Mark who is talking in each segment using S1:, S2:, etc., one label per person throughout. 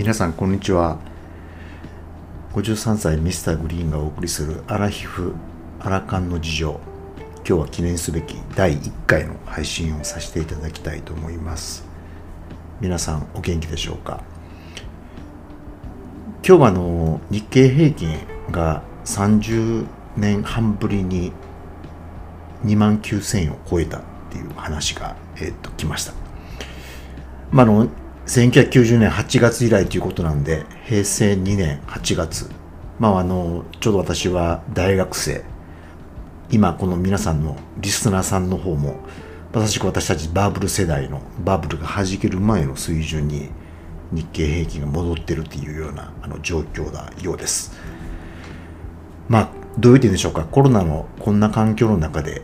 S1: 皆さんこんにちは。53歳ミスターグリーンがお送りするアラヒフアラカンの事情。今日は記念すべき第1回の配信をさせていただきたいと思います。皆さんお元気でしょうか？今日はあの日経平均が30年半ぶりに2万9000円を超えたっていう話が、えー、っと来ました。まあ、の1990年8月以来ということなんで平成2年8月。まああのちょうど私は大学生。今この皆さんのリスナーさんの方もまさしく私たちバブル世代のバブルが弾ける前の水準に日経平均が戻ってるっていうようなあの状況なようです。まあどういう点でしょうか。コロナのこんな環境の中で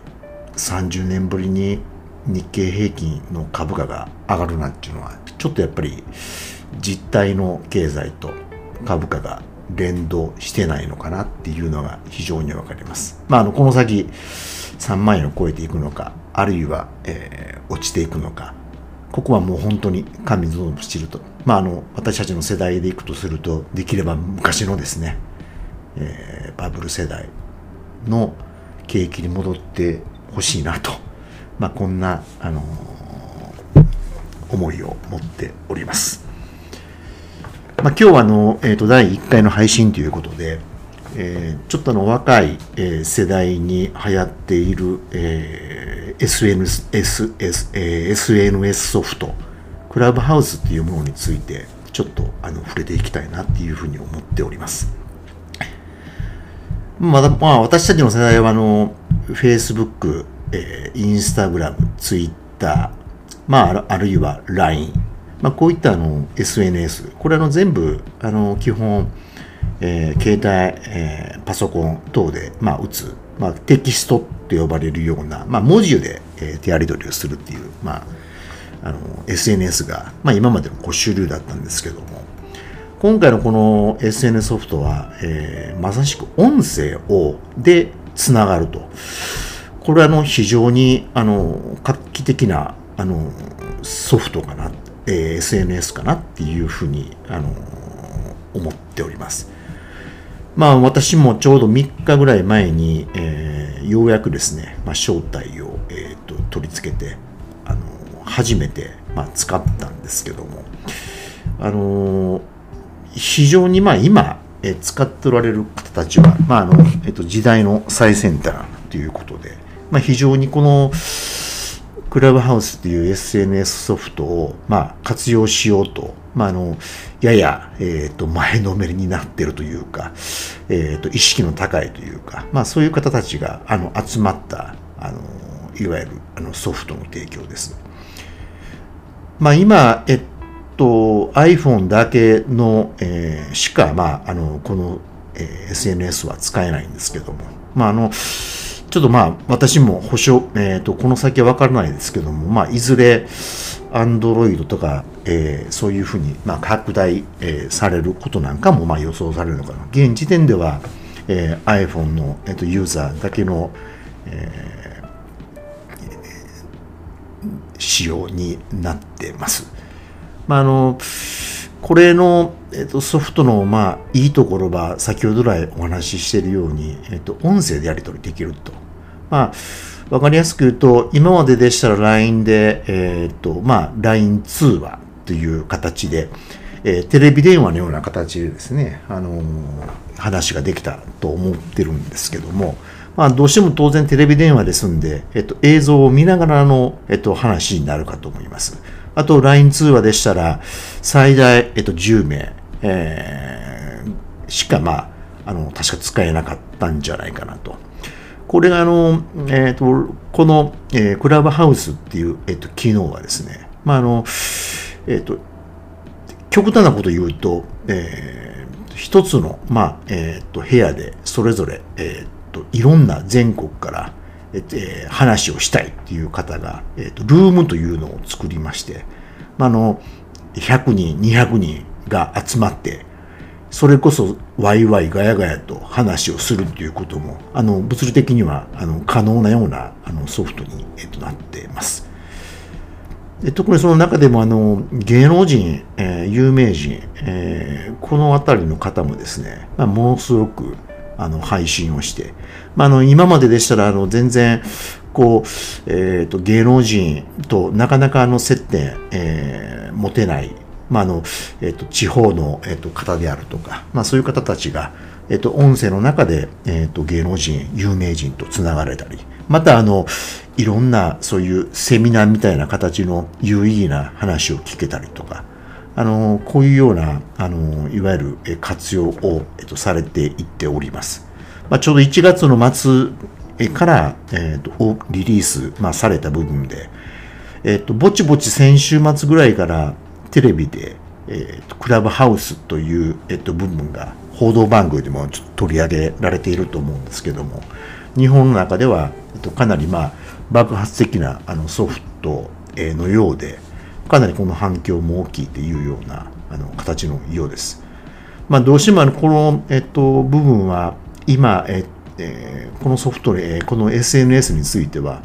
S1: 30年ぶりに日経平均の株価が上がるなんていうのはちょっとやっぱり実体の経済と株価が連動してないのかなっていうのが非常にわかります。まあ、あのこの先3万円を超えていくのかあるいは、えー、落ちていくのかここはもう本当に神のしてると、まあ、あの私たちの世代でいくとするとできれば昔のですね、えー、バブル世代の景気に戻ってほしいなとまあ、こんな、あのー、思いを持っております。まあ、今日はあの、えー、と第1回の配信ということで、えー、ちょっとあの若い、えー、世代に流行っている、えー、SNS, SS えー、SNS ソフト、クラブハウスっていうものについて、ちょっとあの触れていきたいなっていうふうに思っております。まだ、まあ、私たちの世代はあの、Facebook、えー、インまあ、あるいは LINE、まあ、こういったあの SNS、これあの全部あの基本、えー、携帯、えー、パソコン等で、まあ、打つ、まあ、テキストって呼ばれるような、まあ、文字で、えー、手やり取りをするっていう、まあ、あの SNS が、まあ、今までの主流だったんですけども。今回のこの SNS ソフトは、えー、まさしく音声をでつながると。これはあの非常にあの画期的なあのソフトかな、えー、SNS かなっていうふうにあの思っております。まあ私もちょうど3日ぐらい前に、えー、ようやくですね、まあ、招待を、えーと、取り付けてあの初めて、まあ、使ったんですけどもあの非常にまあ今、使っておられる方たちは、まああのえーと時代の最先端ということで、まあ、非常にこのクラブハウスっていう SNS ソフトを、まあ、活用しようと、まあ、あのやや、えー、と前のめりになってるというか、えー、と意識の高いというか、まあ、そういう方たちがあの集まったあのいわゆるあのソフトの提供です。まあ、今、えっと、iPhone だけの、えー、しか、まあ、あのこの、えー、SNS は使えないんですけども、まあ、あのちょっとまあ、私も保証、えっ、ー、と、この先はわからないですけども、まあ、いずれ、アンドロイドとか、えー、そういうふうに、まあ、拡大、えー、されることなんかも、まあ、予想されるのかな。現時点では、えー、iPhone の、えーと、ユーザーだけの、えー、仕様になってます。まあ、あの、これの、えーと、ソフトの、まあ、いいところは先ほど来お話ししているように、えーと、音声でやり取りできると。まあ、わかりやすく言うと、今まででしたら LINE で、えっ、ー、と、まあ、LINE 通話という形で、えー、テレビ電話のような形でですね、あのー、話ができたと思ってるんですけども、まあ、どうしても当然テレビ電話ですんで、えっと、映像を見ながらの、えっと、話になるかと思います。あと、LINE 通話でしたら、最大、えっと、10名、えー、しか、まあ、あの、確か使えなかったんじゃないかなと。これがあの、えっ、ー、と、この、えー、クラブハウスっていう、えっ、と、機能はですね、まあ、あの、えっ、と、極端なこと言うと、えー、一つの、まあ、えっ、と、部屋でそれぞれ、えっ、と、いろんな全国から、えー、話をしたいっていう方が、えっ、と、ルームというのを作りまして、まあ、あの、100人、200人が集まって、それこそワイワイガヤガヤと話をするということもあの物理的にはあの可能なようなあのソフトに、えっと、なっています。特にその中でもあの芸能人、えー、有名人、えー、この辺りの方もですね、まあ、ものすごくあの配信をして、まあ、あの今まででしたらあの全然こう、えーと、芸能人となかなかあの接点、えー、持てない、まああのえーと、地方の、えーと、方であるとか、まあ、そういう方たちが、えー、と音声の中で、えー、と芸能人有名人とつながれたり。またあのいろんなそういうセミナーみたいな形の有意義な話を聞けたりとか、あの、こういうような、あの、いわゆる活用を、えっと、されていっております。まあ、ちょうど1月の末から、えっと、リリース、まあ、された部分で、えっと、ぼちぼち先週末ぐらいからテレビで、えっと、クラブハウスという、えっと、部分が報道番組でもちょっと取り上げられていると思うんですけども、日本の中では、えっと、かなりまあ、爆発的なあのソフトのようで、かなりこの反響も大きいというようなあの形のようです。まあ、どうしてもあのこの、えっと、部分は今、ええー、このソフトで、この SNS については、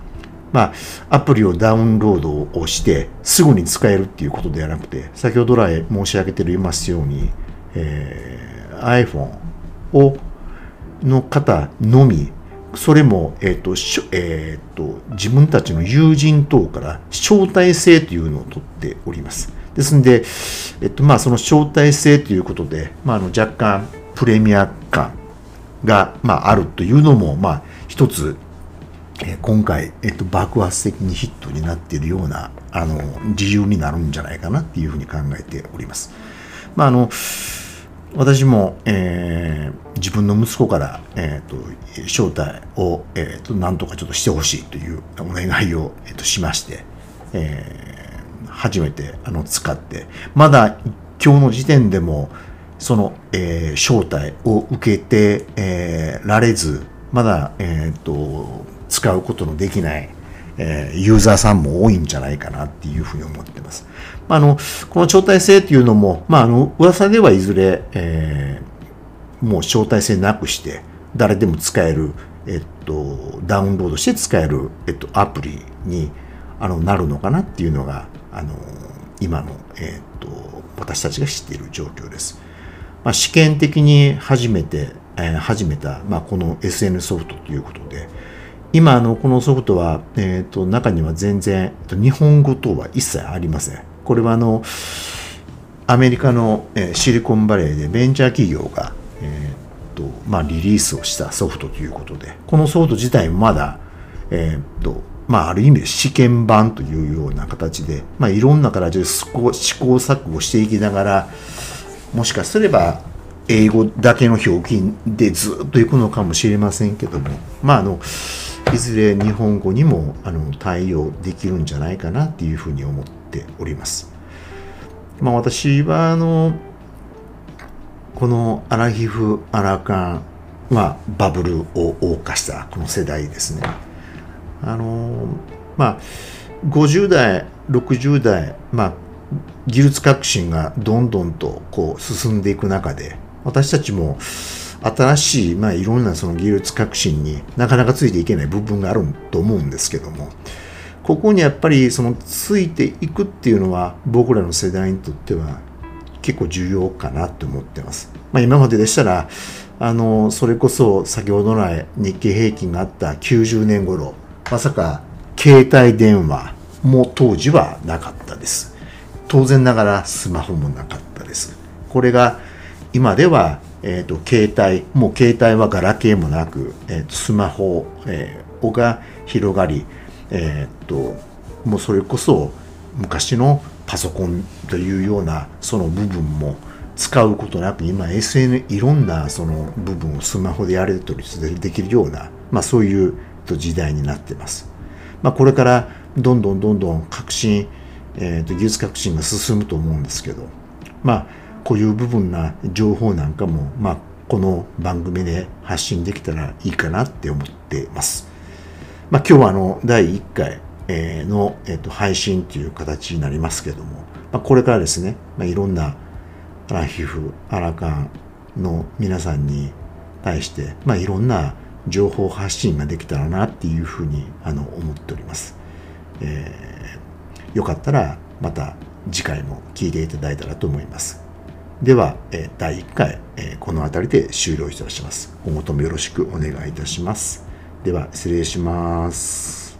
S1: まあ、アプリをダウンロードをしてすぐに使えるっていうことではなくて、先ほど来申し上げていますように、えー、iPhone をの方のみそれも、えーとえーと、自分たちの友人等から招待制というのを取っております。ですので、えっとまあ、その招待制ということで、まあ、あの若干プレミア感が、まあ、あるというのも、まあ、一つ、え、今回、えっと、爆発的にヒットになっているようなあの理由になるんじゃないかなっていうふうに考えております。まああの私も、えー、自分の息子から、えーと、招待を、えーと、なんとかちょっとしてほしいというお願いを、えーと、しまして、えー、初めてあの使ってまだ今日の時点でもその、えー、招待を受けて、えー、られずまだ、えー、と使うことのできないえー、ユーザーさんも多いんじゃないかなっていうふうに思ってます。まあ、あのこの招待制っていうのも、まあ、あの噂ではいずれ、えー、もう招待制なくして誰でも使える、えっと、ダウンロードして使える、えっと、アプリにあのなるのかなっていうのがあの今の、えっと、私たちが知っている状況です。まあ、試験的に初めて、えー、始めた、まあ、この SN ソフトということで、今あのこのソフトは、えーと、中には全然日本語等は一切ありません。これはあのアメリカの、え、シリコンバレーでベンチャー企業が、えーとまあ、リリースをしたソフトということでこのソフト自体もまだ、えーとまあ、ある意味で試験版というような形で、まあ、いろんな形で試行錯誤していきながらもしかすれば英語だけの表記でずっといくのかもしれませんけどもまああのいずれ日本語にもあの対応できるんじゃないかなっていうふうに思っております。まあ、私はあのこのアラヒフ・アラカンはバブルを謳歌したこの世代ですね。あのまあ50代60代まあ技術革新がどんどんとこう進んでいく中で私たちも新しい、まあ、いろんなその技術革新になかなかついていけない部分があると思うんですけどもここにやっぱりそのついていくっていうのは僕らの世代にとっては結構重要かなと思ってます。まあ、今まででしたらあのそれこそ先ほどの日経平均があった90年頃まさか携帯電話も当時はなかったです。当然ながらスマホもなかったです。これが今ではえーと、携帯もう携帯はガラケーもなく、えーと、スマホ、えー、が広がり、えーと、もうそれこそ昔のパソコンというようなその部分も使うことなく今 SN いろんなその部分をスマホでやれたりできるような、まあ、そういう時代になってます。まあ、これからどんどんどんどん革新、えー、と技術革新が進むと思うんですけどまあこういう部分な情報なんかも、まあ、この番組で発信できたらいいかなって思ってます。まあ、今日はあの第1回の、えっと、配信という形になりますけども、まあ、これからですね、まあ、いろんなアラヒフ、アラカンの皆さんに対して、まあ、いろんな情報発信ができたらなっていうふうにあの思っております。えーよかったらまた次回も聞いていただいたらと思います。では、え第1回、えこの辺りで終了いたします。今後ともよろしくお願いいたします。では、失礼します。